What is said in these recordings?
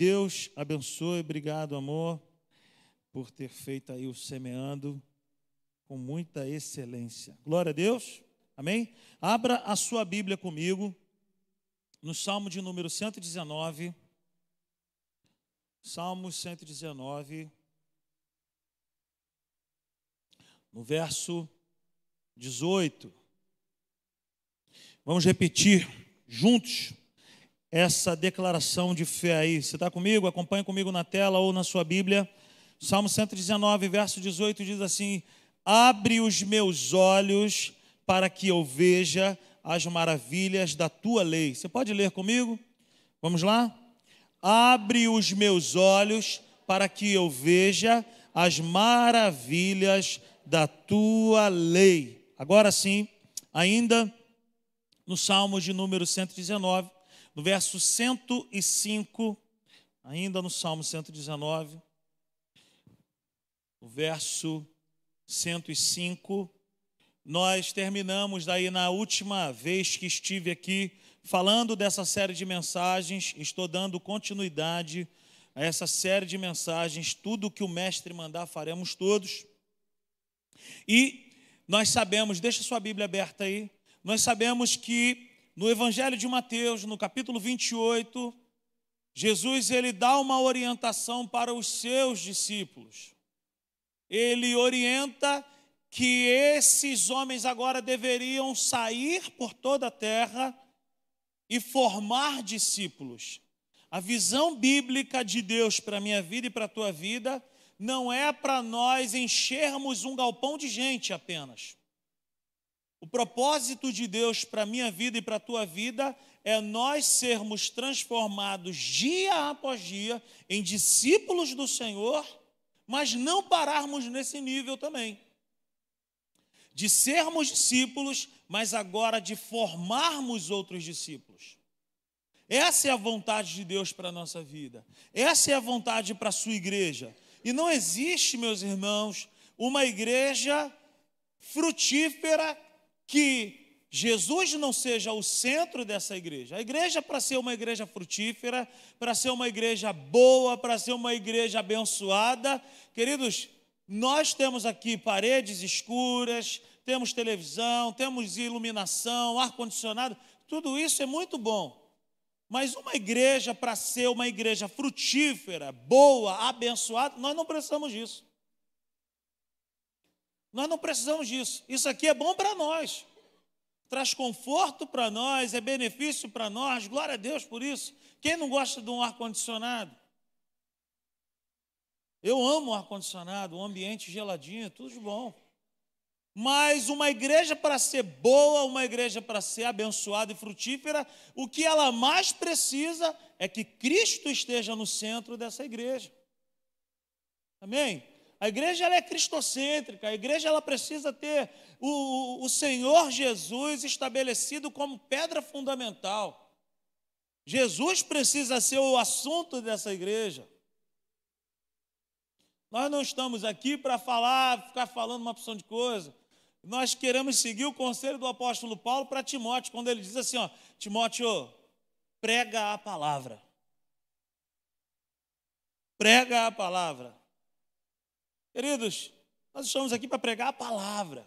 Deus abençoe, obrigado, amor, por ter feito aí o semeando com muita excelência. Glória a Deus, amém? Abra a sua Bíblia comigo, no Salmo de número 119. Salmo 119, no verso 18. Vamos repetir juntos essa declaração de fé aí. Você está comigo? Acompanhe comigo na tela ou na sua Bíblia. Salmo 119, verso 18 diz assim: Abre os meus olhos para que eu veja as maravilhas da tua lei. Você pode ler comigo? Vamos lá? Abre os meus olhos para que eu veja as maravilhas da tua lei. Agora sim, ainda no Salmo de número 119, no verso 105, ainda no Salmo 119, no verso 105, nós terminamos daí na última vez que estive aqui falando dessa série de mensagens, estou dando continuidade a essa série de mensagens, tudo que o mestre mandar faremos todos. E nós sabemos, deixa sua Bíblia aberta aí, nós sabemos que no Evangelho de Mateus, no capítulo 28, Jesus ele dá uma orientação para os seus discípulos. Ele orienta que esses homens agora deveriam sair por toda a terra e formar discípulos. A visão bíblica de Deus para a minha vida e para a tua vida não é para nós enchermos um galpão de gente apenas. O propósito de Deus para a minha vida e para a tua vida é nós sermos transformados dia após dia em discípulos do Senhor, mas não pararmos nesse nível também. De sermos discípulos, mas agora de formarmos outros discípulos. Essa é a vontade de Deus para a nossa vida. Essa é a vontade para a sua igreja. E não existe, meus irmãos, uma igreja frutífera que Jesus não seja o centro dessa igreja. A igreja, para ser uma igreja frutífera, para ser uma igreja boa, para ser uma igreja abençoada, queridos, nós temos aqui paredes escuras, temos televisão, temos iluminação, ar-condicionado, tudo isso é muito bom. Mas uma igreja, para ser uma igreja frutífera, boa, abençoada, nós não precisamos disso. Nós não precisamos disso. Isso aqui é bom para nós. Traz conforto para nós, é benefício para nós. Glória a Deus por isso. Quem não gosta de um ar-condicionado? Eu amo ar-condicionado, um ambiente geladinho, tudo de bom. Mas uma igreja para ser boa, uma igreja para ser abençoada e frutífera, o que ela mais precisa é que Cristo esteja no centro dessa igreja. Amém? A igreja ela é cristocêntrica, a igreja ela precisa ter o, o Senhor Jesus estabelecido como pedra fundamental. Jesus precisa ser o assunto dessa igreja. Nós não estamos aqui para falar, ficar falando uma opção de coisa nós queremos seguir o conselho do apóstolo Paulo para Timóteo, quando ele diz assim: ó, Timóteo, prega a palavra. Prega a palavra. Queridos, nós estamos aqui para pregar a palavra.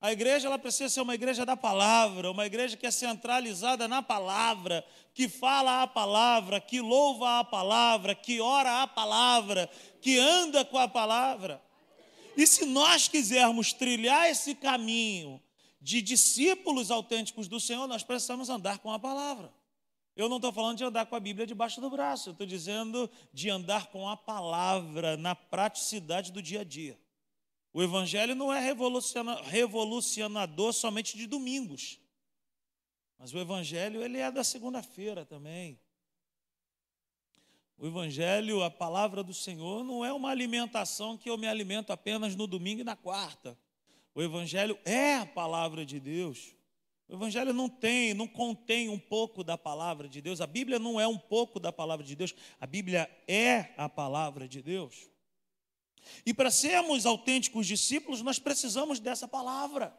A igreja ela precisa ser uma igreja da palavra, uma igreja que é centralizada na palavra, que fala a palavra, que louva a palavra, que ora a palavra, que anda com a palavra. E se nós quisermos trilhar esse caminho de discípulos autênticos do Senhor, nós precisamos andar com a palavra. Eu não estou falando de andar com a Bíblia debaixo do braço, eu estou dizendo de andar com a palavra na praticidade do dia a dia. O Evangelho não é revolucionador somente de domingos, mas o Evangelho ele é da segunda-feira também. O Evangelho, a palavra do Senhor, não é uma alimentação que eu me alimento apenas no domingo e na quarta. O Evangelho é a palavra de Deus. O Evangelho não tem, não contém um pouco da palavra de Deus. A Bíblia não é um pouco da palavra de Deus. A Bíblia é a palavra de Deus. E para sermos autênticos discípulos, nós precisamos dessa palavra.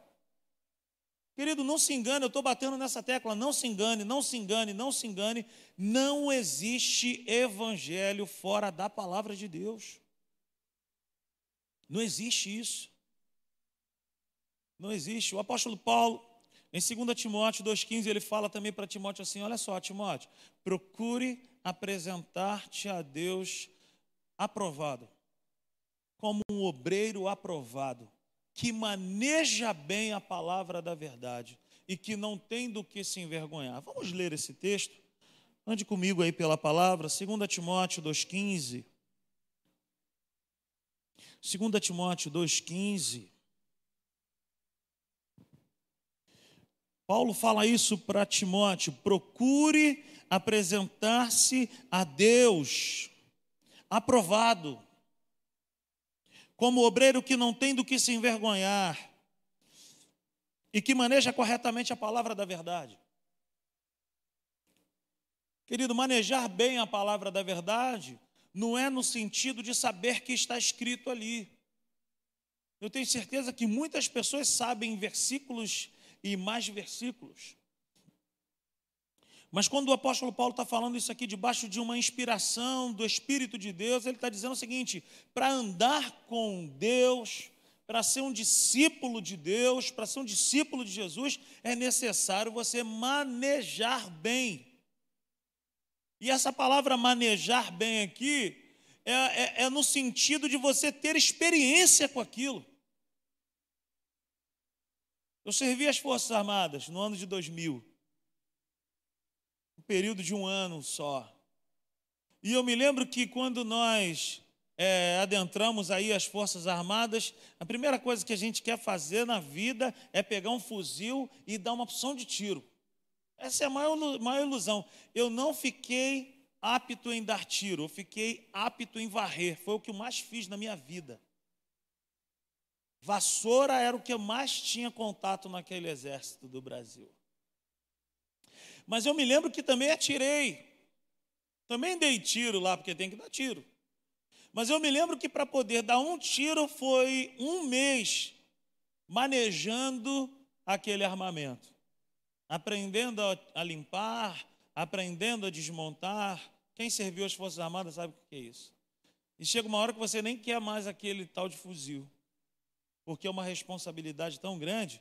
Querido, não se engane, eu estou batendo nessa tecla, não se engane, não se engane, não se engane. Não existe evangelho fora da palavra de Deus. Não existe isso. Não existe. O apóstolo Paulo, em 2 Timóteo 2,15, ele fala também para Timóteo assim: olha só, Timóteo, procure apresentar-te a Deus aprovado, como um obreiro aprovado, que maneja bem a palavra da verdade e que não tem do que se envergonhar. Vamos ler esse texto? Ande comigo aí pela palavra, 2 Timóteo 2,15. 2 Timóteo 2,15. Paulo fala isso para Timóteo: procure apresentar-se a Deus aprovado, como obreiro que não tem do que se envergonhar e que maneja corretamente a palavra da verdade. Querido, manejar bem a palavra da verdade não é no sentido de saber que está escrito ali. Eu tenho certeza que muitas pessoas sabem versículos e mais versículos. Mas quando o apóstolo Paulo está falando isso aqui debaixo de uma inspiração do Espírito de Deus, ele está dizendo o seguinte: para andar com Deus, para ser um discípulo de Deus, para ser um discípulo de Jesus, é necessário você manejar bem. E essa palavra manejar bem aqui é, é, é no sentido de você ter experiência com aquilo. Eu servi as Forças Armadas no ano de 2000 um período de um ano só. E eu me lembro que quando nós é, adentramos aí as Forças Armadas, a primeira coisa que a gente quer fazer na vida é pegar um fuzil e dar uma opção de tiro. Essa é a maior, maior ilusão. Eu não fiquei apto em dar tiro, eu fiquei apto em varrer. Foi o que eu mais fiz na minha vida. Vassoura era o que mais tinha contato naquele exército do Brasil. Mas eu me lembro que também atirei. Também dei tiro lá, porque tem que dar tiro. Mas eu me lembro que para poder dar um tiro foi um mês manejando aquele armamento, aprendendo a, limpar, aprendendo a desmontar. Quem serviu as Forças Armadas sabe o que é isso. E chega uma hora que você nem quer mais aquele tal de fuzil, porque é uma responsabilidade tão grande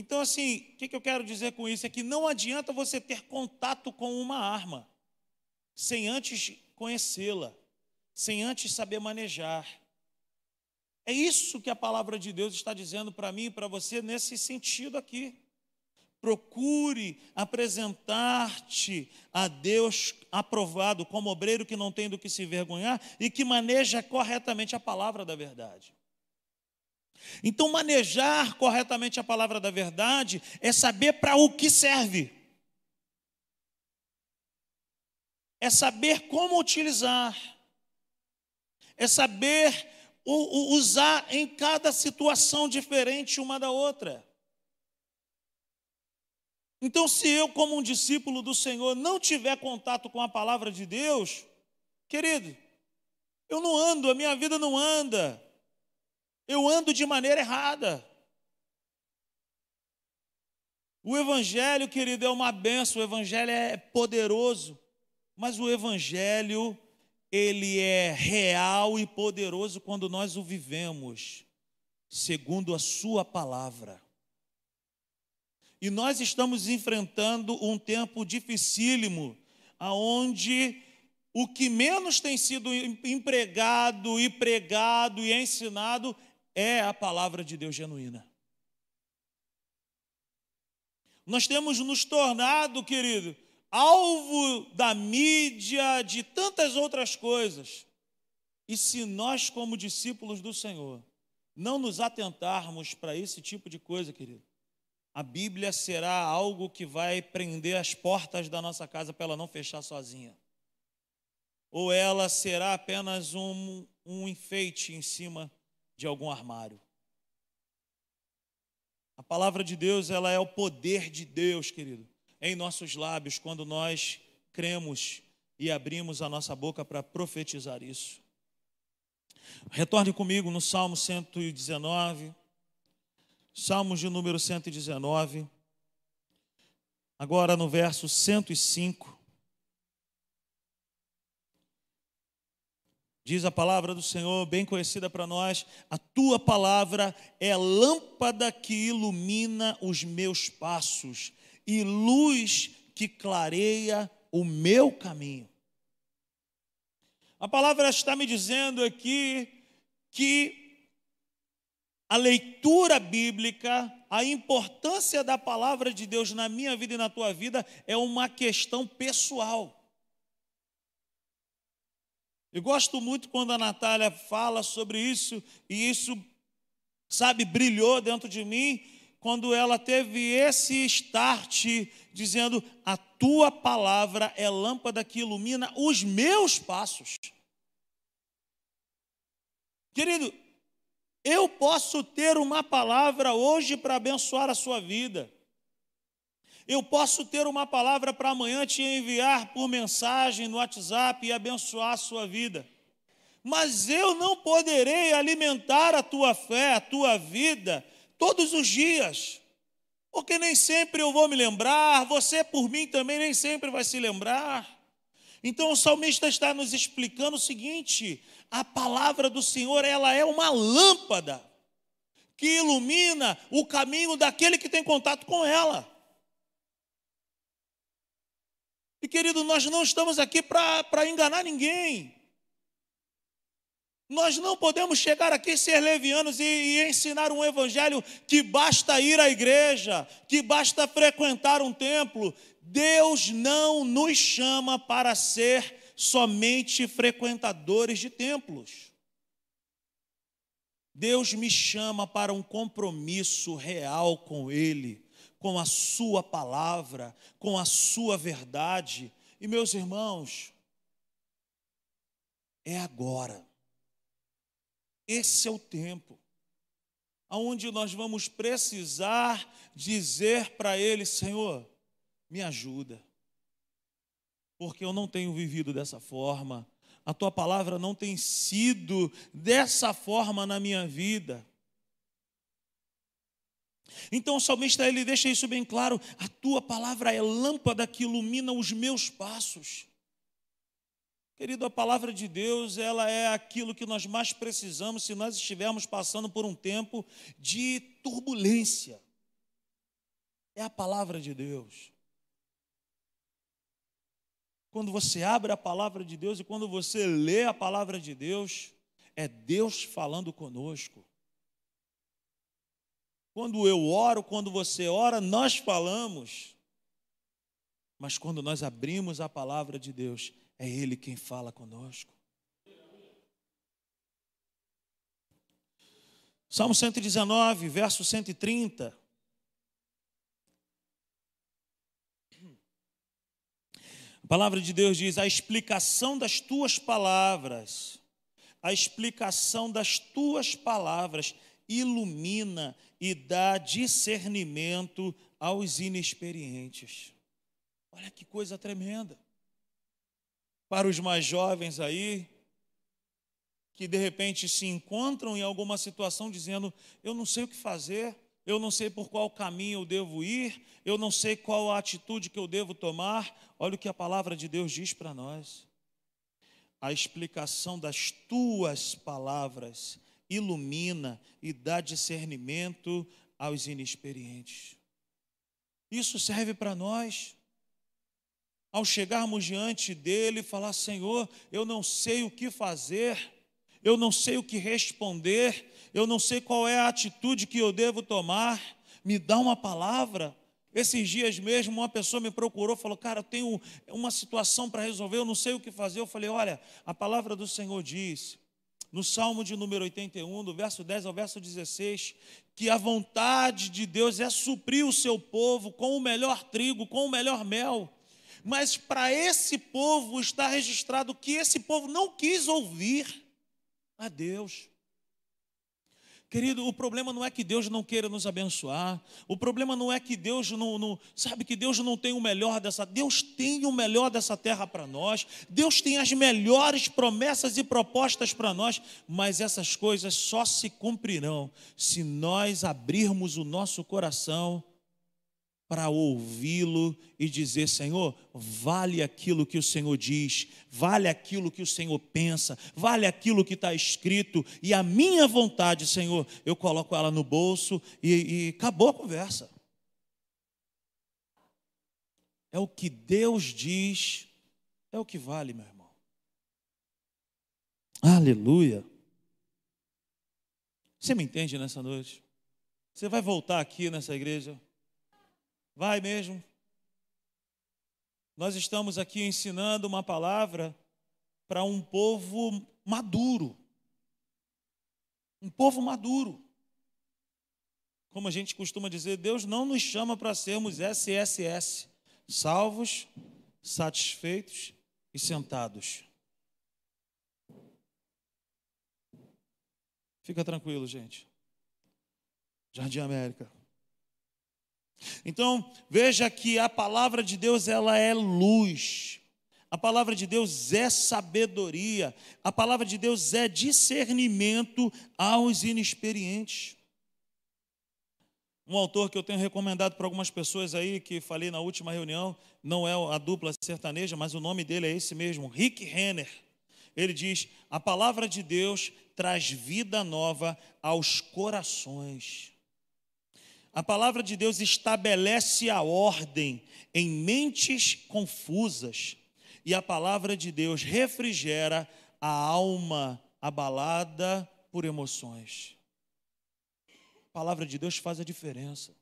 então, assim, o que eu quero dizer com isso? É que não adianta você ter contato com uma arma sem antes conhecê-la, sem antes saber manejar. É isso que a palavra de Deus está dizendo para mim e para você nesse sentido aqui. Procure apresentar-te a Deus aprovado como obreiro que não tem do que se envergonhar e que maneja corretamente a palavra da verdade. Então, manejar corretamente a palavra da verdade é saber para o que serve, é saber como utilizar, é saber usar em cada situação diferente uma da outra. Então, se eu, como um discípulo do Senhor, não tiver contato com a palavra de Deus, querido, eu não ando, a minha vida não anda eu ando de maneira errada. O Evangelho, querido, é uma benção, o Evangelho é poderoso, mas o Evangelho, ele é real e poderoso quando nós o vivemos, segundo a Sua palavra. E nós estamos enfrentando um tempo dificílimo, aonde o que menos tem sido empregado e pregado e ensinado é a palavra de Deus genuína. Nós temos nos tornado, querido, alvo da mídia, de tantas outras coisas. E se nós, como discípulos do Senhor, não nos atentarmos para esse tipo de coisa, querido, a Bíblia será algo que vai prender as portas da nossa casa para ela não fechar sozinha. Ou ela será apenas um, um enfeite em cima de algum armário. A palavra de Deus, ela é o poder de Deus, querido, em nossos lábios quando nós cremos e abrimos a nossa boca para profetizar isso. Retorne comigo no Salmo 119. Salmos de número 119, agora no verso 105. Diz a palavra do Senhor, bem conhecida para nós: a tua palavra é lâmpada que ilumina os meus passos e luz que clareia o meu caminho. A palavra está me dizendo aqui que a leitura bíblica, a importância da palavra de Deus na minha vida e na tua vida é uma questão pessoal. Eu gosto muito quando a Natália fala sobre isso, e isso, sabe, brilhou dentro de mim, quando ela teve esse start dizendo: A tua palavra é lâmpada que ilumina os meus passos. Querido, eu posso ter uma palavra hoje para abençoar a sua vida. Eu posso ter uma palavra para amanhã te enviar por mensagem no WhatsApp e abençoar a sua vida. Mas eu não poderei alimentar a tua fé, a tua vida, todos os dias. Porque nem sempre eu vou me lembrar, você por mim também nem sempre vai se lembrar. Então o salmista está nos explicando o seguinte: a palavra do Senhor, ela é uma lâmpada que ilumina o caminho daquele que tem contato com ela. E querido, nós não estamos aqui para enganar ninguém. Nós não podemos chegar aqui ser levianos e, e, ensinar um evangelho que basta ir à igreja, que basta frequentar um templo. Deus não nos chama para ser somente frequentadores de templos. Deus me chama para um compromisso real com Ele com a Sua palavra, com a Sua verdade. E, meus irmãos, é agora. Esse é o tempo aonde nós vamos precisar dizer para Ele: Senhor, me ajuda, porque eu não tenho vivido dessa forma, a tua palavra não tem sido dessa forma na minha vida. Então o salmista ele deixa isso bem claro: a tua palavra é lâmpada que ilumina os meus passos. Querido, a palavra de Deus, ela é aquilo que nós mais precisamos se nós estivermos passando por um tempo de turbulência. É a palavra de Deus. Quando você abre a palavra de Deus e quando você lê a palavra de Deus, é Deus falando conosco. Quando eu oro, quando você ora, nós falamos. Mas quando nós abrimos a palavra de Deus, é Ele quem fala conosco. Salmo 119, verso 130. A palavra de Deus diz: a explicação das tuas palavras, a explicação das tuas palavras ilumina e dá discernimento aos inexperientes. Olha que coisa tremenda. Para os mais jovens aí, que de repente se encontram em alguma situação dizendo: Eu não sei o que fazer, eu não sei por qual caminho eu devo ir, eu não sei qual a atitude que eu devo tomar. Olha o que a palavra de Deus diz para nós. A explicação das tuas palavras ilumina e dá discernimento aos inexperientes. Isso serve para nós. Ao chegarmos diante dele, falar: Senhor, eu não sei o que fazer, eu não sei o que responder, eu não sei qual é a atitude que eu devo tomar, me dá uma palavra. Esses dias mesmo, uma pessoa me procurou, falou: Cara, eu tenho uma situação para resolver, eu não sei o que fazer. Eu falei: Olha, a palavra do Senhor diz no Salmo de número 81, do verso 10 ao verso 16, que a vontade de Deus é suprir o seu povo com o melhor trigo, com o melhor mel. Mas para esse povo está registrado que esse povo não quis ouvir a Deus. Querido, o problema não é que Deus não queira nos abençoar. O problema não é que Deus não, não, sabe que Deus não tem o melhor dessa. Deus tem o melhor dessa terra para nós. Deus tem as melhores promessas e propostas para nós. Mas essas coisas só se cumprirão se nós abrirmos o nosso coração para ouvi-lo e dizer: Senhor, vale aquilo que o Senhor diz, vale aquilo que o Senhor pensa, vale aquilo que está escrito, e a minha vontade, Senhor, eu coloco ela no bolso e, e acabou a conversa. É o que Deus diz, é o que vale, meu irmão. Aleluia. Você me entende nessa noite? Você vai voltar aqui nessa igreja? Vai mesmo. Nós estamos aqui ensinando uma palavra para um povo maduro. Um povo maduro. Como a gente costuma dizer, Deus não nos chama para sermos SSS, salvos, satisfeitos e sentados. Fica tranquilo, gente. Jardim América. Então, veja que a palavra de Deus ela é luz. A palavra de Deus é sabedoria. A palavra de Deus é discernimento aos inexperientes. Um autor que eu tenho recomendado para algumas pessoas aí, que falei na última reunião, não é a dupla sertaneja, mas o nome dele é esse mesmo, Rick Renner. Ele diz: A palavra de Deus traz vida nova aos corações. A palavra de Deus estabelece a ordem em mentes confusas, e a palavra de Deus refrigera a alma abalada por emoções. A palavra de Deus faz a diferença.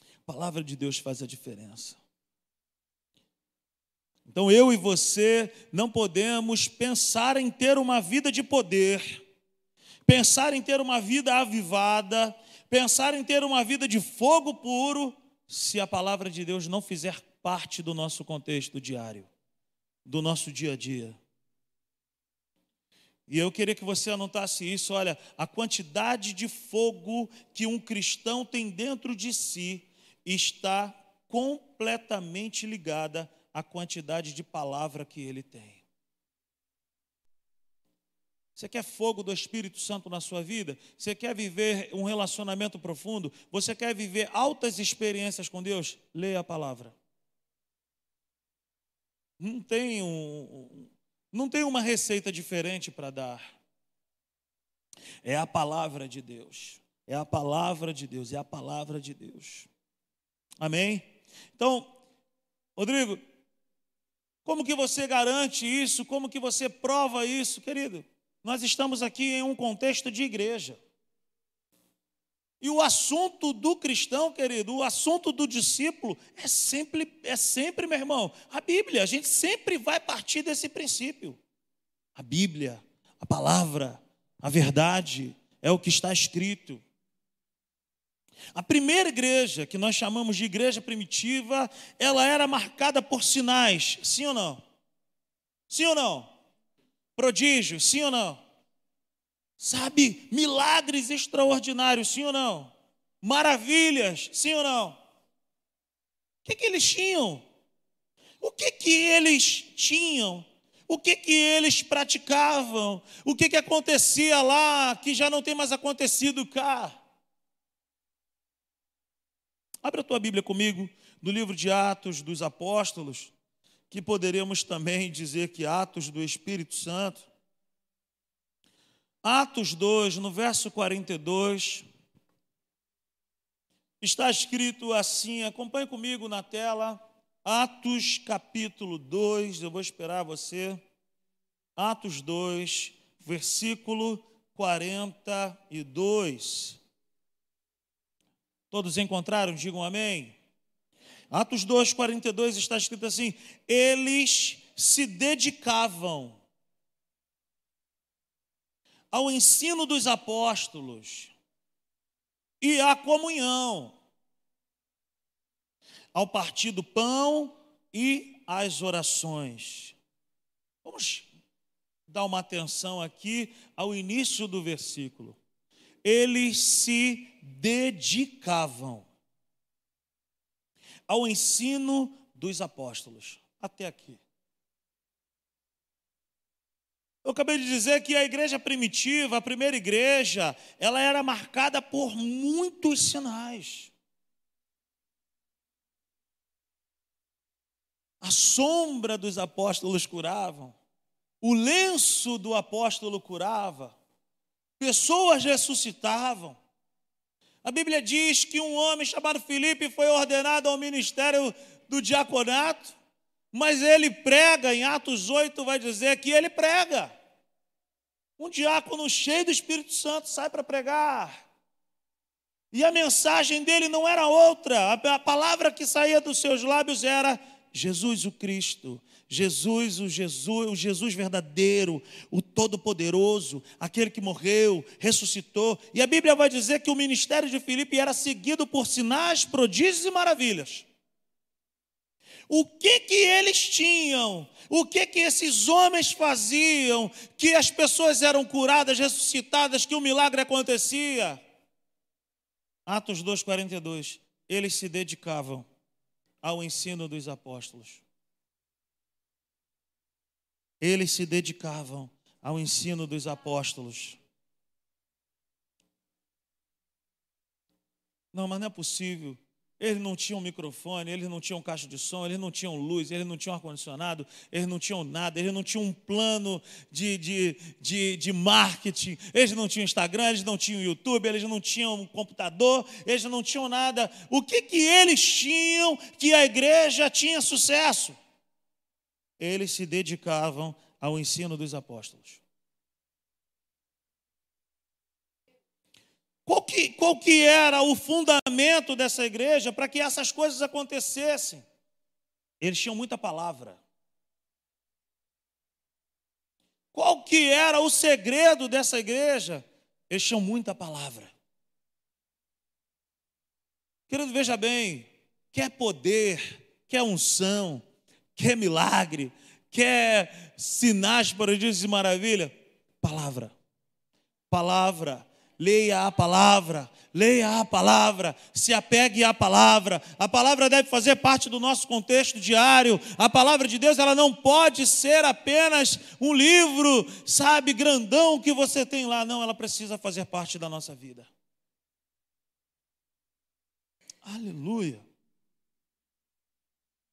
A palavra de Deus faz a diferença. Então eu e você não podemos pensar em ter uma vida de poder pensar em ter uma vida avivada, pensar em ter uma vida de fogo puro, se a palavra de Deus não fizer parte do nosso contexto diário, do nosso dia a dia. E eu queria que você anotasse isso, olha, a quantidade de fogo que um cristão tem dentro de si está completamente ligada à quantidade de palavra que ele tem. Você quer fogo do Espírito Santo na sua vida? Você quer viver um relacionamento profundo? Você quer viver altas experiências com Deus? Leia a palavra. Não tem, um, não tem uma receita diferente para dar. É a palavra de Deus. É a palavra de Deus. É a palavra de Deus. Amém? Então, Rodrigo, como que você garante isso? Como que você prova isso, querido? Nós estamos aqui em um contexto de igreja. E o assunto do cristão, querido, o assunto do discípulo é sempre, é sempre, meu irmão, a Bíblia. A gente sempre vai partir desse princípio. A Bíblia, a palavra, a verdade é o que está escrito. A primeira igreja, que nós chamamos de igreja primitiva, ela era marcada por sinais, sim ou não? Sim ou não? Prodígios, sim ou não? Sabe, milagres extraordinários, sim ou não? Maravilhas, sim ou não? O que, que eles tinham? O que, que eles tinham? O que, que eles praticavam? O que, que acontecia lá que já não tem mais acontecido cá? Abra a tua Bíblia comigo no livro de Atos dos Apóstolos, que poderíamos também dizer que Atos do Espírito Santo. Atos 2, no verso 42, está escrito assim, acompanhe comigo na tela, Atos capítulo 2, eu vou esperar você. Atos 2, versículo 42. Todos encontraram? Digam amém. Atos 2, 42 está escrito assim: eles se dedicavam ao ensino dos apóstolos e à comunhão, ao partir do pão e às orações. Vamos dar uma atenção aqui ao início do versículo. Eles se dedicavam ao ensino dos apóstolos. Até aqui. Eu acabei de dizer que a igreja primitiva, a primeira igreja, ela era marcada por muitos sinais. A sombra dos apóstolos curavam, o lenço do apóstolo curava, pessoas ressuscitavam. A Bíblia diz que um homem chamado Filipe foi ordenado ao ministério do diaconato. Mas ele prega, em Atos 8 vai dizer que ele prega. Um diácono cheio do Espírito Santo sai para pregar. E a mensagem dele não era outra, a palavra que saía dos seus lábios era Jesus o Cristo, Jesus o Jesus, o Jesus verdadeiro, o todo-poderoso, aquele que morreu, ressuscitou. E a Bíblia vai dizer que o ministério de Filipe era seguido por sinais, prodígios e maravilhas o que que eles tinham, o que que esses homens faziam, que as pessoas eram curadas, ressuscitadas, que o milagre acontecia. Atos 2:42. Eles se dedicavam ao ensino dos apóstolos. Eles se dedicavam ao ensino dos apóstolos. Não, mas não é possível. Eles não tinham microfone, eles não tinham caixa de som, eles não tinham luz, eles não tinham ar-condicionado, eles não tinham nada, eles não tinham um plano de, de, de, de, marketing, eles não tinham Instagram, eles não tinham YouTube, eles não tinham um computador, eles não tinham nada. O que, que eles tinham que a igreja tinha sucesso? Eles se dedicavam ao ensino dos apóstolos. Qual que, qual que era o fundamento dessa igreja para que essas coisas acontecessem? Eles tinham muita palavra. Qual que era o segredo dessa igreja? Eles tinham muita palavra. Querido, veja bem, quer poder, quer unção, quer milagre, quer sinais, prodígios e maravilha? Palavra. Palavra Leia a palavra, leia a palavra, se apegue à palavra. A palavra deve fazer parte do nosso contexto diário. A palavra de Deus, ela não pode ser apenas um livro, sabe, grandão que você tem lá. Não, ela precisa fazer parte da nossa vida. Aleluia.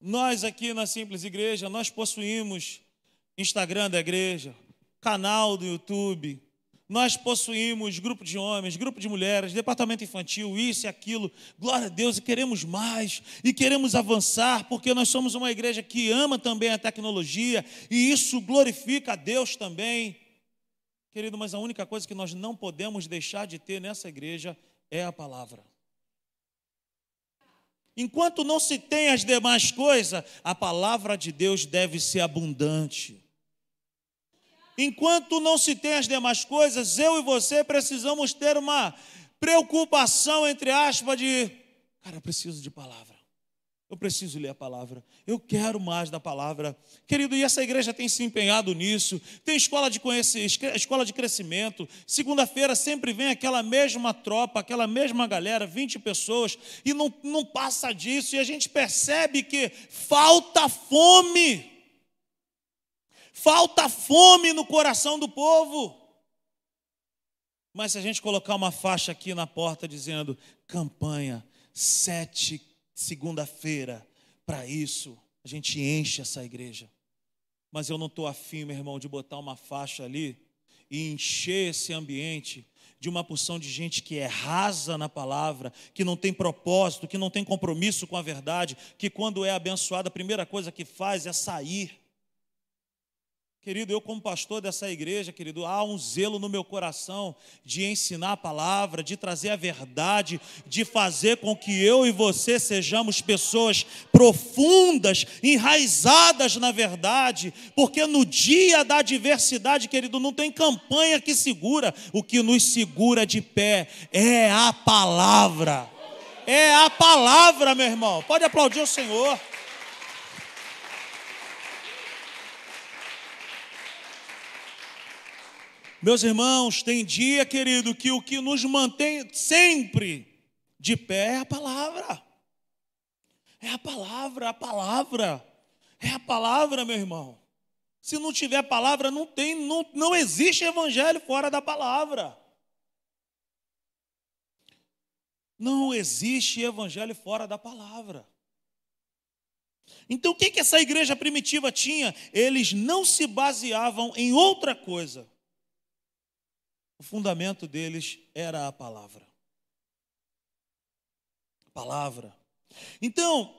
Nós aqui na Simples Igreja, nós possuímos Instagram da igreja, canal do YouTube, nós possuímos grupo de homens, grupo de mulheres, departamento infantil, isso e aquilo. Glória a Deus, e queremos mais, e queremos avançar, porque nós somos uma igreja que ama também a tecnologia, e isso glorifica a Deus também. Querido, mas a única coisa que nós não podemos deixar de ter nessa igreja é a palavra. Enquanto não se tem as demais coisas, a palavra de Deus deve ser abundante. Enquanto não se tem as demais coisas, eu e você precisamos ter uma preocupação, entre aspas, de, cara, preciso de palavra. Eu preciso ler a palavra. Eu quero mais da palavra. Querido, e essa igreja tem se empenhado nisso. Tem escola de conhecer, escola de crescimento. Segunda-feira sempre vem aquela mesma tropa, aquela mesma galera, 20 pessoas, e não, não passa disso. E a gente percebe que falta fome. Falta fome no coração do povo. Mas se a gente colocar uma faixa aqui na porta dizendo campanha, sete, segunda-feira, para isso, a gente enche essa igreja. Mas eu não estou afim, meu irmão, de botar uma faixa ali e encher esse ambiente de uma porção de gente que é rasa na palavra, que não tem propósito, que não tem compromisso com a verdade, que quando é abençoada, a primeira coisa que faz é sair. Querido, eu como pastor dessa igreja, querido, há um zelo no meu coração de ensinar a palavra, de trazer a verdade, de fazer com que eu e você sejamos pessoas profundas, enraizadas na verdade, porque no dia da adversidade, querido, não tem campanha que segura, o que nos segura de pé é a palavra. É a palavra, meu irmão. Pode aplaudir o Senhor. Meus irmãos, tem dia, querido, que o que nos mantém sempre de pé é a palavra. É a palavra, a palavra. É a palavra, meu irmão. Se não tiver palavra, não tem, não, não existe evangelho fora da palavra. Não existe evangelho fora da palavra. Então, o que, que essa igreja primitiva tinha? Eles não se baseavam em outra coisa. O fundamento deles era a palavra. A palavra. Então,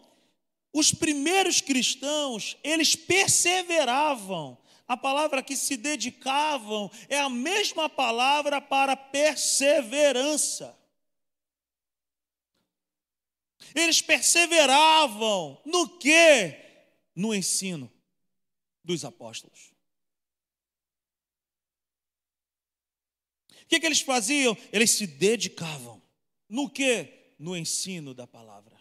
os primeiros cristãos, eles perseveravam. A palavra que se dedicavam é a mesma palavra para perseverança. Eles perseveravam no que? No ensino dos apóstolos. O que, que eles faziam? Eles se dedicavam. No que? No ensino da palavra.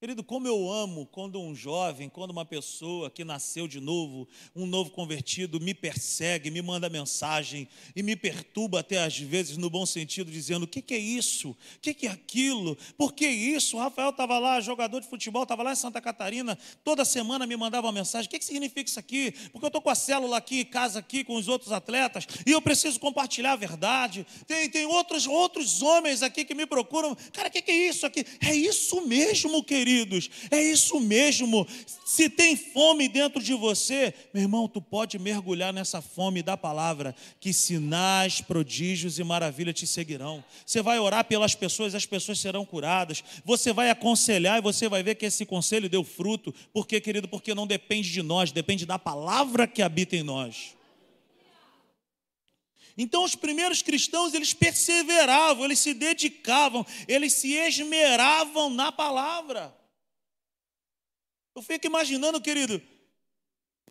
Querido, como eu amo quando um jovem, quando uma pessoa que nasceu de novo, um novo convertido, me persegue, me manda mensagem e me perturba até às vezes no bom sentido, dizendo: o que, que é isso? O que, que é aquilo? Por que isso? O Rafael estava lá, jogador de futebol, estava lá em Santa Catarina, toda semana me mandava uma mensagem: o que, que significa isso aqui? Porque eu estou com a célula aqui, casa aqui com os outros atletas e eu preciso compartilhar a verdade. Tem, tem outros, outros homens aqui que me procuram: cara, o que, que é isso aqui? É isso mesmo, querido queridos, é isso mesmo. Se tem fome dentro de você, meu irmão, tu pode mergulhar nessa fome da palavra, que sinais, prodígios e maravilha te seguirão. Você vai orar pelas pessoas, as pessoas serão curadas. Você vai aconselhar e você vai ver que esse conselho deu fruto. Por quê, querido? Porque não depende de nós, depende da palavra que habita em nós. Então os primeiros cristãos, eles perseveravam, eles se dedicavam, eles se esmeravam na palavra. Eu fico imaginando, querido,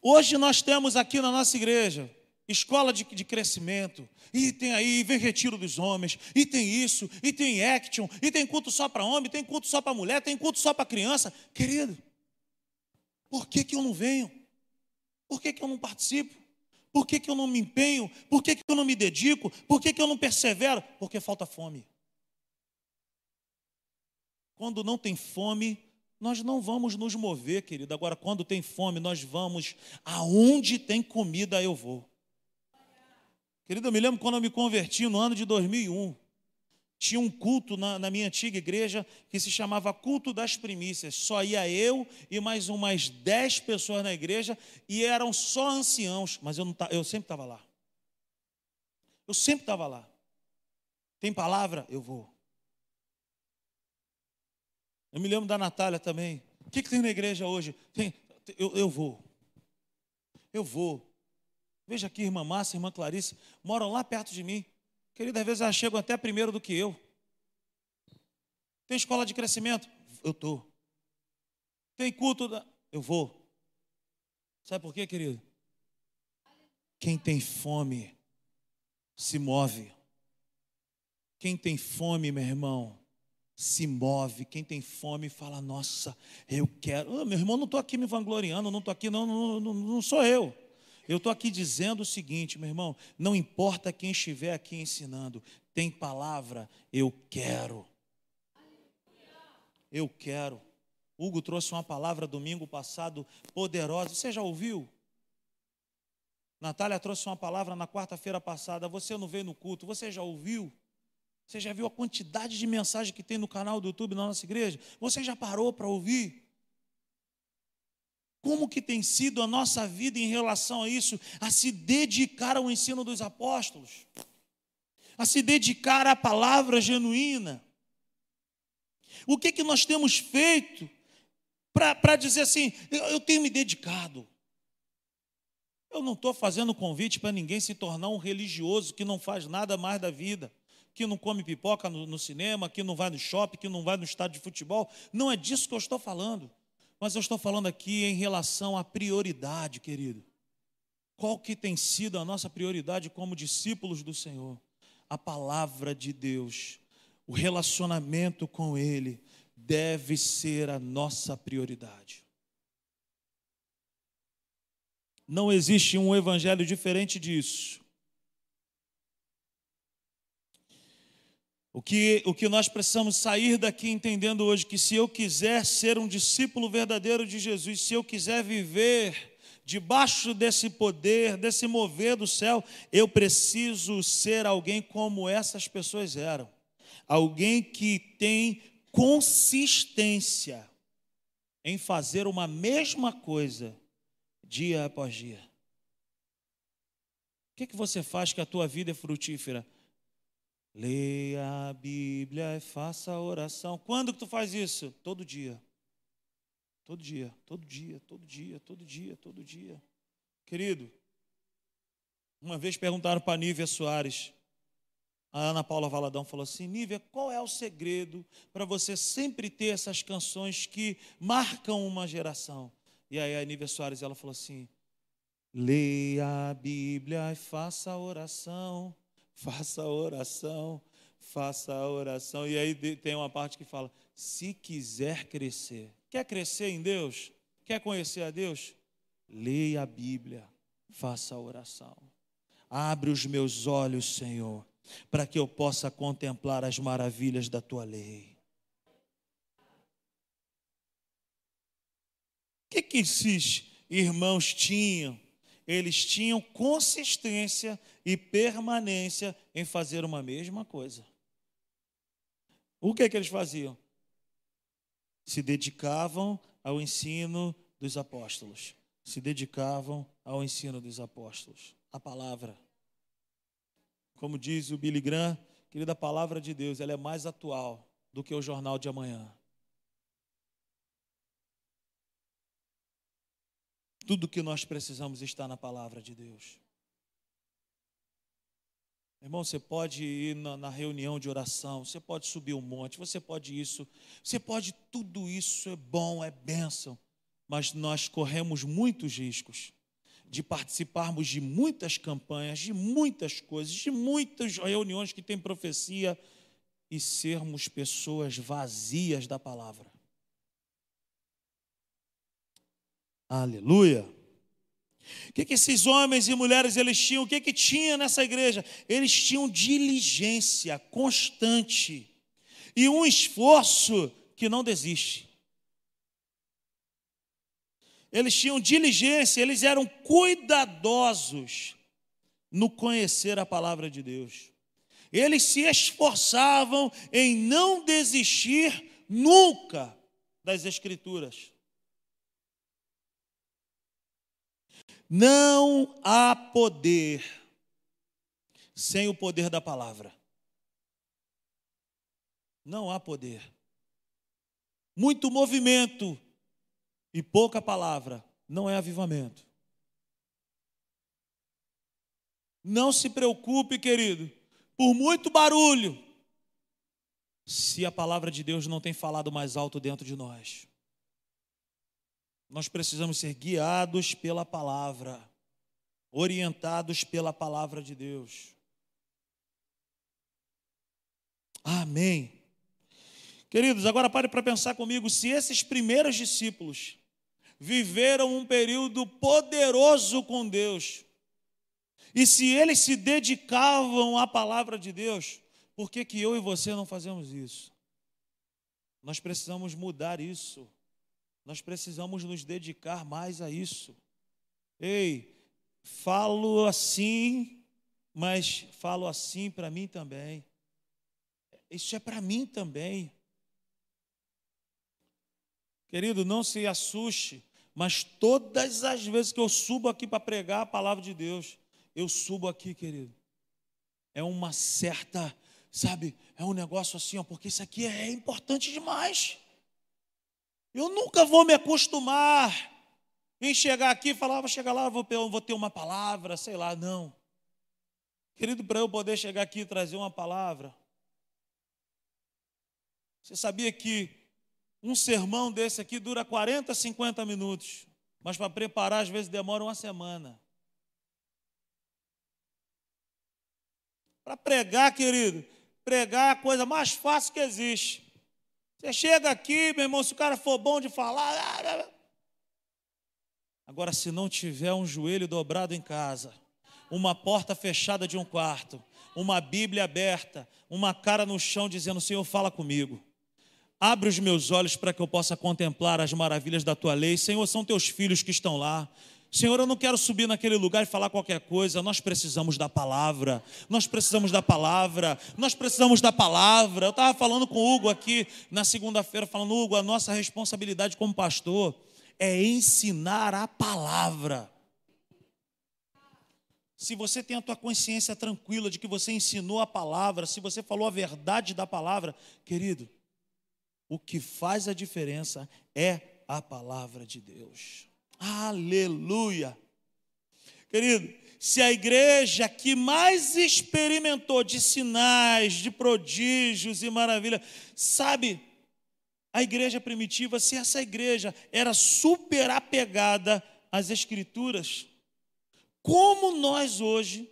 hoje nós temos aqui na nossa igreja escola de, de crescimento, e tem aí, vem retiro dos homens, e tem isso, e tem action, e tem culto só para homem, tem culto só para mulher, tem culto só para criança. Querido, por que, que eu não venho? Por que, que eu não participo? Por que, que eu não me empenho? Por que, que eu não me dedico? Por que, que eu não persevero? Porque falta fome. Quando não tem fome, nós não vamos nos mover, querido. Agora, quando tem fome, nós vamos aonde tem comida, eu vou. Querido, eu me lembro quando eu me converti no ano de 2001. Tinha um culto na, na, minha antiga igreja que se chamava Culto das Primícias. Só ia eu e mais umas dez pessoas na igreja e eram só anciãos, mas eu, não, eu sempre estava lá. Eu sempre estava lá. Tem palavra? Eu vou. Eu me lembro da Natália também. O que, que tem na igreja hoje? Tem, eu, eu vou. Eu vou. Veja aqui, irmã Márcia, irmã Clarice, moram lá perto de mim. Querida, às vezes elas chegam até primeiro do que eu. Tem escola de crescimento? Eu estou. Tem culto? Da... Eu vou. Sabe por quê, querido? Quem tem fome se move. Quem tem fome, meu irmão, se move. Quem tem fome fala: Nossa, eu quero. Oh, meu irmão, não estou aqui me vangloriando, não estou aqui, não, não, não, não sou eu. Eu estou aqui dizendo o seguinte, meu irmão: não importa quem estiver aqui ensinando, tem palavra, eu quero. Eu quero. Hugo trouxe uma palavra domingo passado poderosa. Você já ouviu? Natália trouxe uma palavra na quarta-feira passada. Você não veio no culto, você já ouviu? Você já viu a quantidade de mensagem que tem no canal do YouTube na nossa igreja? Você já parou para ouvir? Como que tem sido a nossa vida em relação a isso? A se dedicar ao ensino dos apóstolos, a se dedicar à palavra genuína. O que, que nós temos feito para dizer assim, eu, eu tenho me dedicado? Eu não estou fazendo convite para ninguém se tornar um religioso que não faz nada mais da vida que não come pipoca no, no, cinema, que não vai no shopping, que não vai no estádio de futebol. Não é disso que eu estou falando. Mas eu estou falando aqui em relação à prioridade, querido. Qual que tem sido a nossa prioridade como discípulos do Senhor? A palavra de Deus, o relacionamento com Ele deve ser a nossa prioridade. Não existe um evangelho diferente disso. O que, o que nós precisamos sair daqui entendendo hoje que se eu quiser ser um discípulo verdadeiro de Jesus, se eu quiser viver debaixo desse poder, desse mover do céu, eu preciso ser alguém como essas pessoas eram. Alguém que tem consistência em fazer uma mesma coisa dia após dia. O que, que você faz que a tua vida é frutífera? Leia a Bíblia e faça a oração. Quando que tu faz isso? Todo dia. Todo dia, todo dia, todo dia, todo dia, todo dia. Querido, uma vez perguntaram para Nívia Soares, a Ana Paula Valadão falou assim: Nívia, qual é o segredo para você sempre ter essas canções que marcam uma geração? E aí a Nívia Soares ela falou assim: leia a Bíblia e faça a oração, faça a oração, faça a oração. E aí tem uma parte que fala: se quiser crescer. Quer crescer em Deus? Quer conhecer a Deus? Leia a Bíblia, faça a oração. Abre os meus olhos, Senhor, para que eu possa contemplar as maravilhas da tua lei. O que, que esses irmãos tinham? Eles tinham consistência e permanência em fazer uma mesma coisa. O que, que eles faziam? se dedicavam ao ensino dos apóstolos. Se dedicavam ao ensino dos apóstolos. A palavra. Como diz o Billy Graham, querida, a palavra de Deus, ela é mais atual do que o jornal de amanhã. Tudo que nós precisamos está na palavra de Deus. Irmão, você pode ir na, na, reunião de oração, você pode subir um monte, você pode isso, você pode tudo isso, é bom, é bênção, mas nós corremos muitos riscos de participarmos de muitas campanhas, de muitas coisas, de muitas reuniões que tem profecia e sermos pessoas vazias da palavra. Aleluia. O que, que esses homens e mulheres eles tinham? O que, que tinha nessa igreja? Eles tinham diligência constante e um esforço que não desiste. Eles tinham diligência, eles eram cuidadosos no conhecer a palavra de Deus. Eles se esforçavam em não desistir nunca das Escrituras. Não há poder sem o poder da palavra. Não há poder. Muito movimento e pouca palavra não é avivamento. Não se preocupe, querido, por muito barulho, se a palavra de Deus não tem falado mais alto dentro de nós. Nós precisamos ser guiados pela palavra, orientados pela palavra de Deus. Amém. Queridos, agora pare para pensar comigo: se esses primeiros discípulos viveram um período poderoso com Deus, e se eles se dedicavam à palavra de Deus, por que, que eu e você não fazemos isso? Nós precisamos mudar isso. Nós precisamos nos dedicar mais a isso. Ei, falo assim, mas falo assim para mim também. Isso é para mim também. Querido, não se assuste, mas todas as vezes que eu subo aqui para pregar a palavra de Deus, eu subo aqui, querido. É uma certa, sabe, é um negócio assim, ó, porque isso aqui é importante demais. Eu nunca vou me acostumar em chegar aqui e falar, vou chegar lá, vou, vou ter uma palavra, sei lá, não. Querido, para eu poder chegar aqui e trazer uma palavra, você sabia que um sermão desse aqui dura 40, 50 minutos, mas para preparar às vezes demora uma semana. Para pregar, querido, pregar é a coisa mais fácil que existe. Você chega aqui, meu irmão, se o cara for bom de falar. Ah, ah, ah. Agora, se não tiver um joelho dobrado em casa, uma porta fechada de um quarto, uma Bíblia aberta, uma cara no chão dizendo: Senhor, fala comigo. Abre os meus olhos para que eu possa contemplar as maravilhas da tua lei. Senhor, são teus filhos que estão lá. Senhor, eu não quero subir naquele lugar e falar qualquer coisa. Nós precisamos da palavra. Nós precisamos da palavra. Nós precisamos da palavra. Eu estava falando com o Hugo aqui na segunda-feira, falando, Hugo, a nossa responsabilidade como pastor é ensinar a palavra. Se você tem a tua consciência tranquila de que você ensinou a palavra, se você falou a verdade da palavra, querido, o que faz a diferença é a palavra de Deus. Aleluia. Querido, se a igreja que mais experimentou de sinais, de prodígios e maravilha, sabe, a igreja primitiva, se essa igreja era super apegada às Escrituras, como nós hoje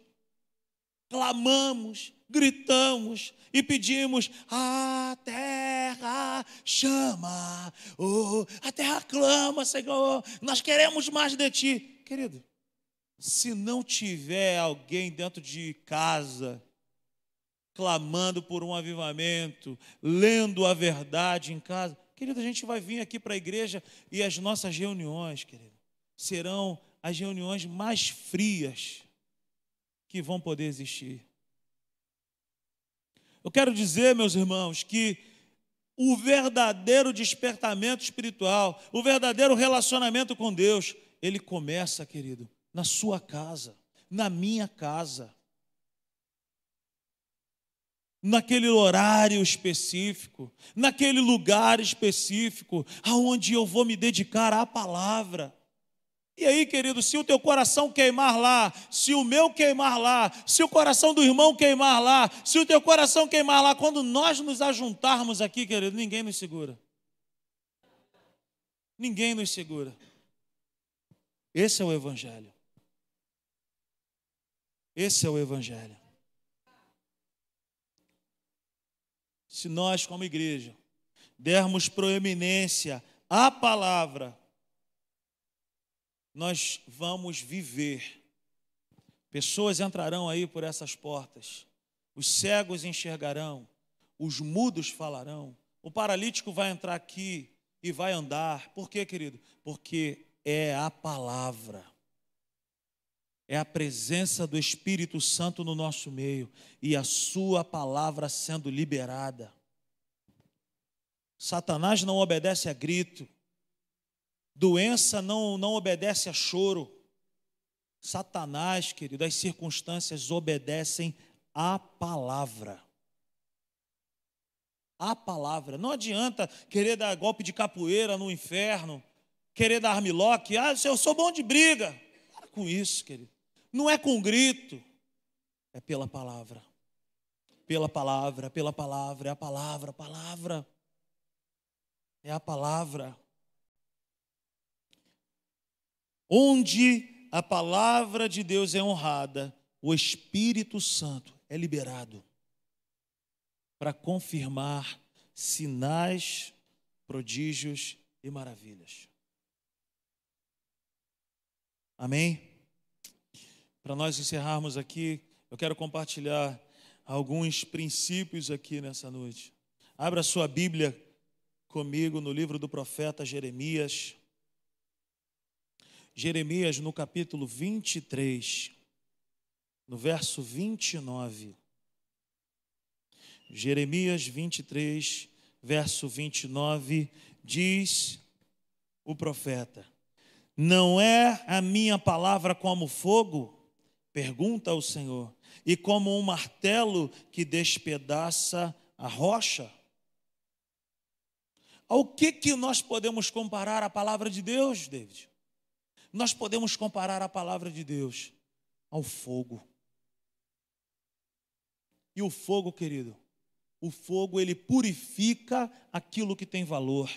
clamamos, gritamos e pedimos: a terra chama, oh, a terra clama, Senhor, nós queremos mais de ti. Querido, se não tiver alguém dentro de casa clamando por um avivamento, lendo a verdade em casa, querido, a gente vai vir aqui para a igreja e as nossas reuniões, querido, serão as reuniões mais frias que vão poder existir. Eu quero dizer, meus irmãos, que o verdadeiro despertamento espiritual, o verdadeiro relacionamento com Deus, ele começa, querido, na sua casa, na minha casa. Naquele horário específico, naquele lugar específico, aonde eu vou me dedicar à palavra. E aí, querido, se o teu coração queimar lá, se o meu queimar lá, se o coração do irmão queimar lá, se o teu coração queimar lá, quando nós nos ajuntarmos aqui, querido, ninguém nos segura. Ninguém nos segura. Esse é o Evangelho. Esse é o Evangelho. Se nós, como igreja, dermos proeminência à palavra, nós vamos viver. Pessoas entrarão aí por essas portas, os cegos enxergarão, os mudos falarão, o paralítico vai entrar aqui e vai andar. Por quê, querido? Porque é a palavra. É a presença do Espírito Santo no nosso meio e a Sua palavra sendo liberada. Satanás não obedece a grito, Doença não, não obedece a choro. Satanás, querido, as circunstâncias obedecem à palavra. A palavra. Não adianta querer dar golpe de capoeira no inferno, querer dar armlock. Ah, eu sou bom de briga. Para com isso, querido. Não é com grito, é pela palavra. Pela palavra, pela palavra, é a palavra, a palavra. É a palavra. Onde a palavra de Deus é honrada, o Espírito Santo é liberado para confirmar sinais, prodígios e maravilhas. Amém? Para nós encerrarmos aqui, eu quero compartilhar alguns princípios aqui nessa noite. Abra sua Bíblia comigo no livro do profeta Jeremias. Jeremias, no capítulo 23, no verso 29. Jeremias 23, verso 29, diz o profeta: Não é a minha palavra como fogo? Pergunta o Senhor, e como um martelo que despedaça a rocha? Ao que, que nós podemos comparar a palavra de Deus, David? Nós podemos comparar a palavra de Deus ao fogo. E o fogo, querido, o fogo ele purifica aquilo que tem valor.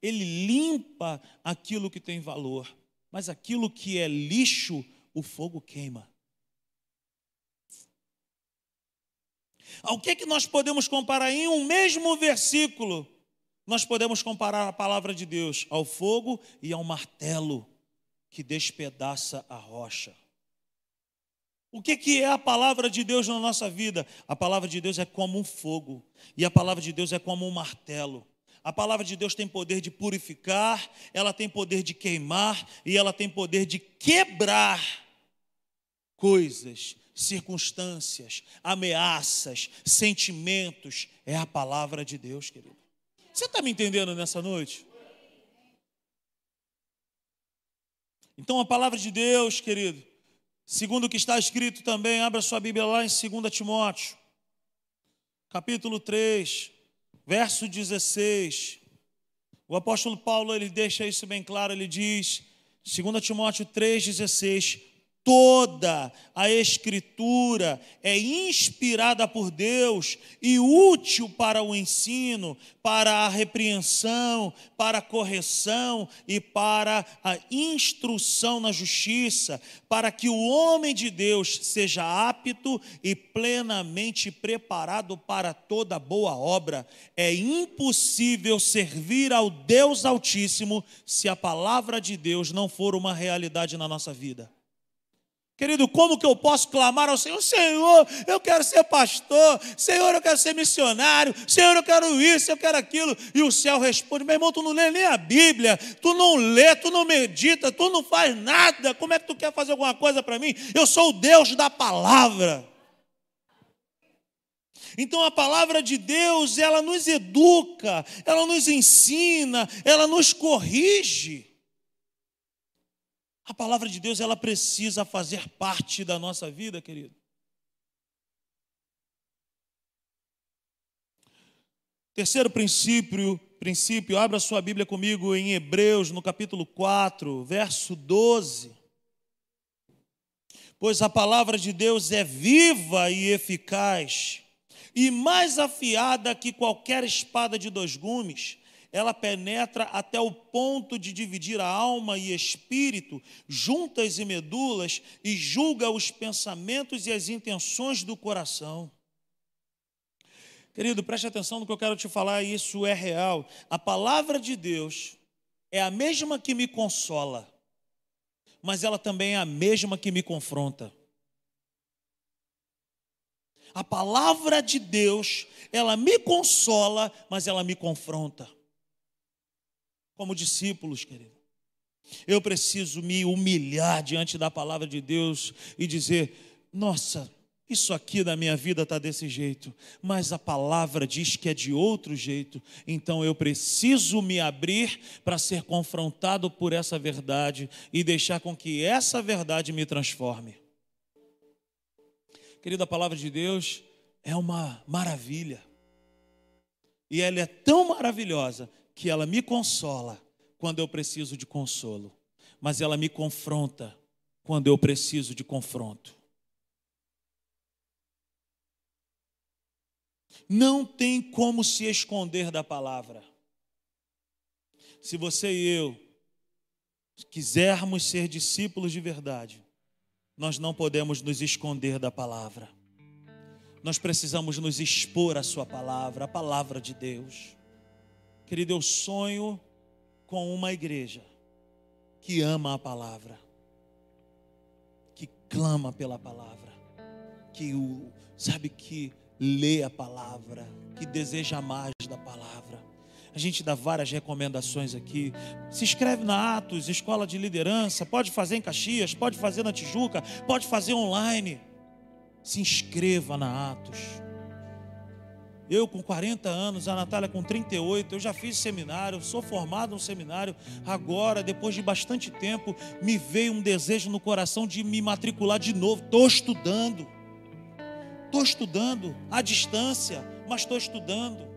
Ele limpa aquilo que tem valor. Mas aquilo que é lixo, o fogo queima. Ao que, que nós podemos comparar em um mesmo versículo? Nós podemos comparar a palavra de Deus ao fogo e ao martelo que despedaça a rocha. O que, que é a palavra de Deus na nossa vida? A palavra de Deus é como um fogo, e a palavra de Deus é como um martelo. A palavra de Deus tem poder de purificar, ela tem poder de queimar e ela tem poder de quebrar coisas, circunstâncias, ameaças, sentimentos. É a palavra de Deus, querido. Você está me entendendo nessa noite? Então a palavra de Deus, querido, segundo o que está escrito também, abra sua Bíblia lá em 2 Timóteo, capítulo 3, verso 16. O apóstolo Paulo ele deixa isso bem claro, ele diz, 2 Timóteo 3,16: toda a Escritura é inspirada por Deus e útil para o ensino, para a repreensão, para a correção e para a instrução na justiça, para que o homem de Deus seja apto e plenamente preparado para toda boa obra. É impossível servir ao Deus Altíssimo se a palavra de Deus não for uma realidade na nossa vida. Querido, como que eu posso clamar ao Senhor? Senhor, eu quero ser pastor. Senhor, eu quero ser missionário. Senhor, eu quero isso, eu quero aquilo. E o céu responde: meu irmão, tu não lê nem a Bíblia, tu não lê, tu não medita, tu não faz nada. Como é que tu quer fazer alguma coisa para mim? Eu sou o Deus da palavra. Então a palavra de Deus, ela nos educa, ela nos ensina, ela nos corrige. A palavra de Deus, ela precisa fazer parte da nossa vida, querido. Terceiro princípio, princípio, abra sua Bíblia comigo em Hebreus, no capítulo 4, verso 12. Pois a palavra de Deus é viva e eficaz, e mais afiada que qualquer espada de dois gumes, ela penetra até o ponto de dividir a alma e espírito, juntas e medulas, e julga os pensamentos e as intenções do coração. Querido, preste atenção no que eu quero te falar, isso é real. A palavra de Deus é a mesma que me consola, mas ela também é a mesma que me confronta. A palavra de Deus, ela me consola, mas ela me confronta como discípulos, querido. Eu preciso me humilhar diante da palavra de Deus e dizer: nossa, isso aqui da minha vida está desse jeito, mas a palavra diz que é de outro jeito, então eu preciso me abrir para ser confrontado por essa verdade e deixar com que essa verdade me transforme. Querida, a palavra de Deus é uma maravilha, e ela é tão maravilhosa que ela me consola quando eu preciso de consolo, mas ela me confronta quando eu preciso de confronto. Não tem como se esconder da palavra. Se você e eu quisermos ser discípulos de verdade, nós não podemos nos esconder da palavra. Nós precisamos nos expor à Sua palavra, a palavra de Deus. Querido, eu sonho com uma igreja que ama a palavra, que clama pela palavra, que o sabe que lê a palavra, que deseja mais da palavra. A gente dá várias recomendações aqui. Se inscreve na Atos, escola de liderança, pode fazer em Caxias, pode fazer na Tijuca, pode fazer online. Se inscreva na Atos. Eu com 40 anos, a Natália com 38, eu já fiz seminário, sou formado no seminário. Agora, depois de bastante tempo, me veio um desejo no coração de me matricular de novo. Estou estudando. Estou estudando à distância, mas estou estudando.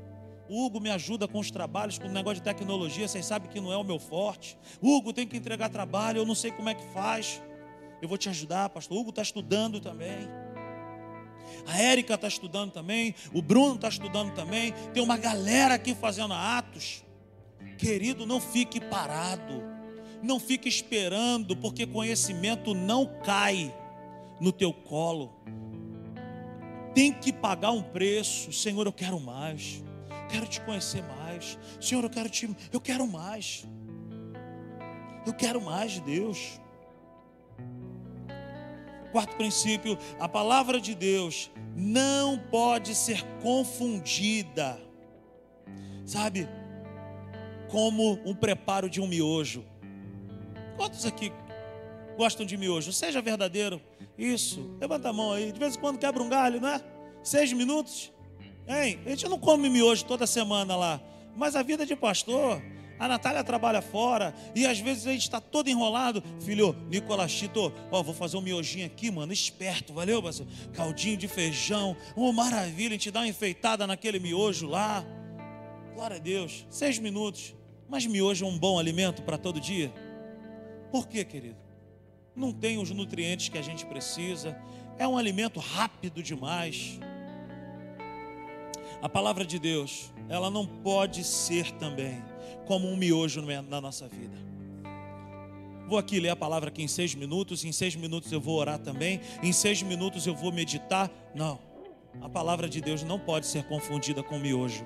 O Hugo me ajuda com os trabalhos, com o negócio de tecnologia, vocês sabem que não é o meu forte. Hugo tem que entregar trabalho, eu não sei como é que faz. Eu vou te ajudar, pastor. Hugo está estudando também. A Érica está estudando também, o Bruno está estudando também, tem uma galera aqui fazendo atos. Querido, não fique parado, não fique esperando, porque conhecimento não cai no teu colo. Tem que pagar um preço. Senhor, eu quero mais. Quero te conhecer mais. Senhor, eu quero te, eu quero mais. Eu quero mais de Deus. Quarto princípio: a palavra de Deus não pode ser confundida, sabe, como um preparo de um miojo. Quantos aqui gostam de miojo? Seja verdadeiro. Isso, levanta a mão aí. De vez em quando quebra um galho, não é? Seis minutos. Hein? A gente não come miojo toda semana lá. Mas a vida de pastor, a Natália trabalha fora e às vezes a gente está todo enrolado. Filho, Nicolachito, ó, vou fazer um miojinho aqui, mano, esperto, valeu, parceiro? Caldinho de feijão, uma maravilha, a gente dá uma enfeitada naquele miojo lá. Glória a Deus, seis minutos. Mas miojo é um bom alimento para todo dia? Por quê, querido? Não tem os nutrientes que a gente precisa, é um alimento rápido demais. A palavra de Deus, ela não pode ser também como um miojo na nossa vida. Vou aqui ler a palavra aqui em seis minutos, em seis minutos eu vou orar também, em seis minutos eu vou meditar. Não, a palavra de Deus não pode ser confundida com miojo.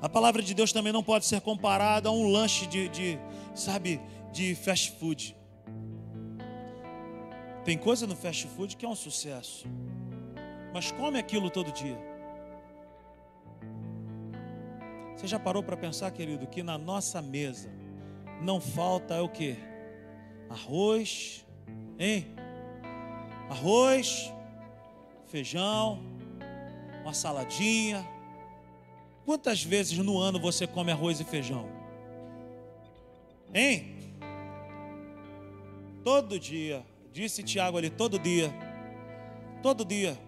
A palavra de Deus também não pode ser comparada a um lanche de, de sabe, de fast food. Tem coisa no fast food que é um sucesso, mas come aquilo todo dia. Você já parou para pensar, querido, que na nossa mesa não falta o que? Arroz, hein? Arroz, feijão, uma saladinha. Quantas vezes no ano você come arroz e feijão? Hein? Todo dia, disse Tiago ali, todo dia. Todo dia.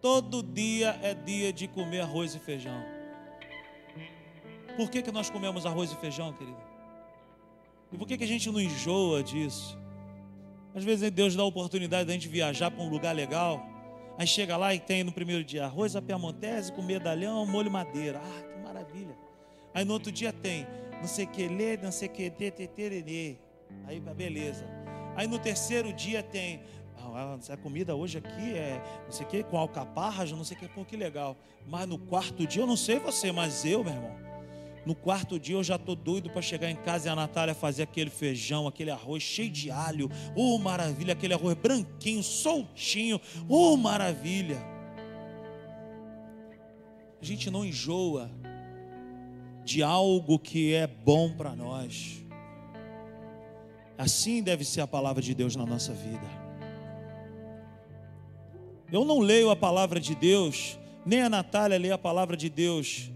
Todo dia é dia de comer arroz e feijão. Por que, que nós comemos arroz e feijão, querido? E por que, que a gente não enjoa disso? Às vezes Deus dá a oportunidade da gente viajar para um lugar legal. Aí chega lá e tem no primeiro dia arroz a piamontese com medalhão, molho madeira. Ah, que maravilha. Aí no outro dia tem não sei que lê, não sei que tererê. Aí beleza. Aí no terceiro dia tem ah, a comida hoje aqui é não sei o que, com alcaparras, não sei o que, pô, que legal. Mas no quarto dia, eu não sei você, mas eu, meu irmão, no quarto dia eu já estou doido para chegar em casa e a Natália fazer aquele feijão, aquele arroz cheio de alho. Oh, maravilha, aquele arroz branquinho, soltinho. Oh, maravilha. A gente não enjoa de algo que é bom para nós. Assim deve ser a palavra de Deus na nossa vida. Eu não leio a palavra de Deus, nem a Natália lê a palavra de Deus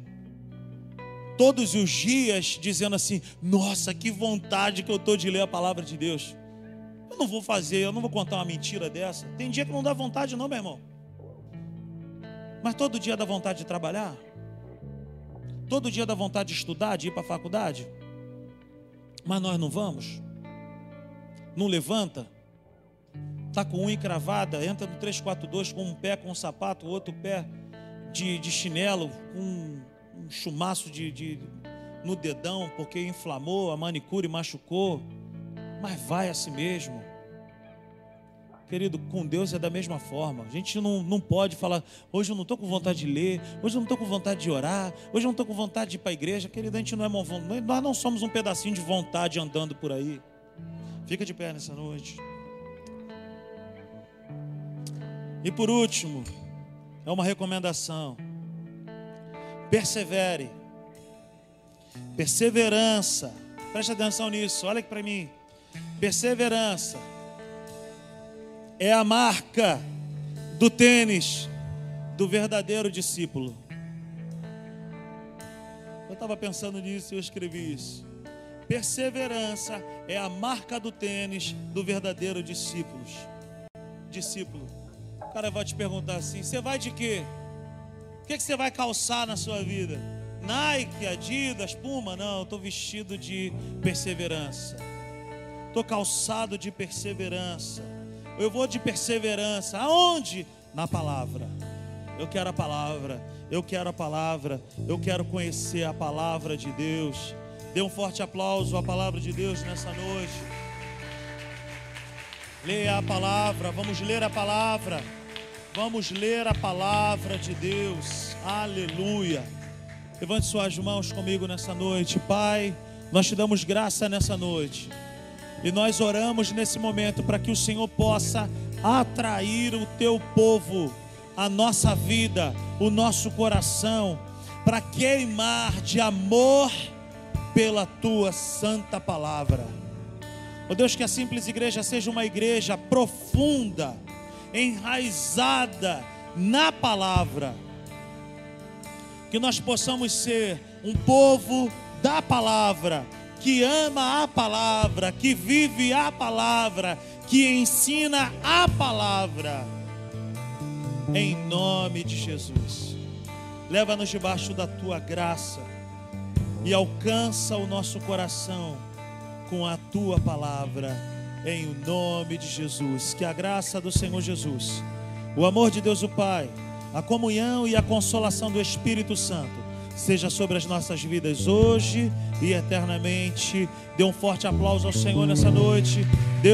todos os dias dizendo assim: Nossa, que vontade que eu estou de ler a palavra de Deus. Eu não vou fazer, eu não vou contar uma mentira dessa. Tem dia que não dá vontade, não, meu irmão. Mas todo dia dá vontade de trabalhar? Todo dia dá vontade de estudar, de ir para a faculdade? Mas nós não vamos? Não levanta? Está com unha encravada, entra no 342 com um pé com um sapato, outro pé de, de chinelo, com um chumaço de, de, no dedão porque inflamou, a manicure machucou, mas vai a si mesmo. Querido, com Deus é da mesma forma. A gente não, não pode falar, hoje eu não estou com vontade de ler, hoje eu não estou com vontade de orar, hoje eu não estou com vontade de ir para a igreja. Querido, a gente não é nós não somos um pedacinho de vontade andando por aí. Fica de pé nessa noite. E por último, é uma recomendação. Persevere. Perseverança. Preste atenção nisso. Olha aqui para mim. Perseverança é a marca do tênis do verdadeiro discípulo. Eu estava pensando nisso e eu escrevi isso. Perseverança é a marca do tênis do verdadeiro discípulo. Discípulo. O cara vai te perguntar assim: você vai de quê? O que, que você vai calçar na sua vida? Nike, Adidas, Puma? Não, eu estou vestido de perseverança. Estou calçado de perseverança. Eu vou de perseverança. Aonde? Na palavra. Eu quero a palavra. Eu quero a palavra. Eu quero conhecer a palavra de Deus. Dê um forte aplauso à palavra de Deus nessa noite. Leia a palavra. Vamos ler a palavra. Vamos ler a palavra de Deus. Aleluia. Levante suas mãos comigo nessa noite, Pai. Nós te damos graça nessa noite. E nós oramos nesse momento para que o Senhor possa atrair o teu povo, a nossa vida, o nosso coração, para queimar de amor pela tua santa palavra. Oh Deus, que a simples igreja seja uma igreja profunda, enraizada na palavra. Que nós possamos ser um povo da palavra, que ama a palavra, que vive a palavra, que ensina a palavra. Em nome de Jesus. Leva-nos debaixo da tua graça e alcança o nosso coração com a tua palavra, em nome de Jesus. Que a graça do Senhor Jesus, o amor de Deus o Pai, a comunhão e a consolação do Espírito Santo seja sobre as nossas vidas hoje e eternamente. Dê um forte aplauso ao Senhor nessa noite.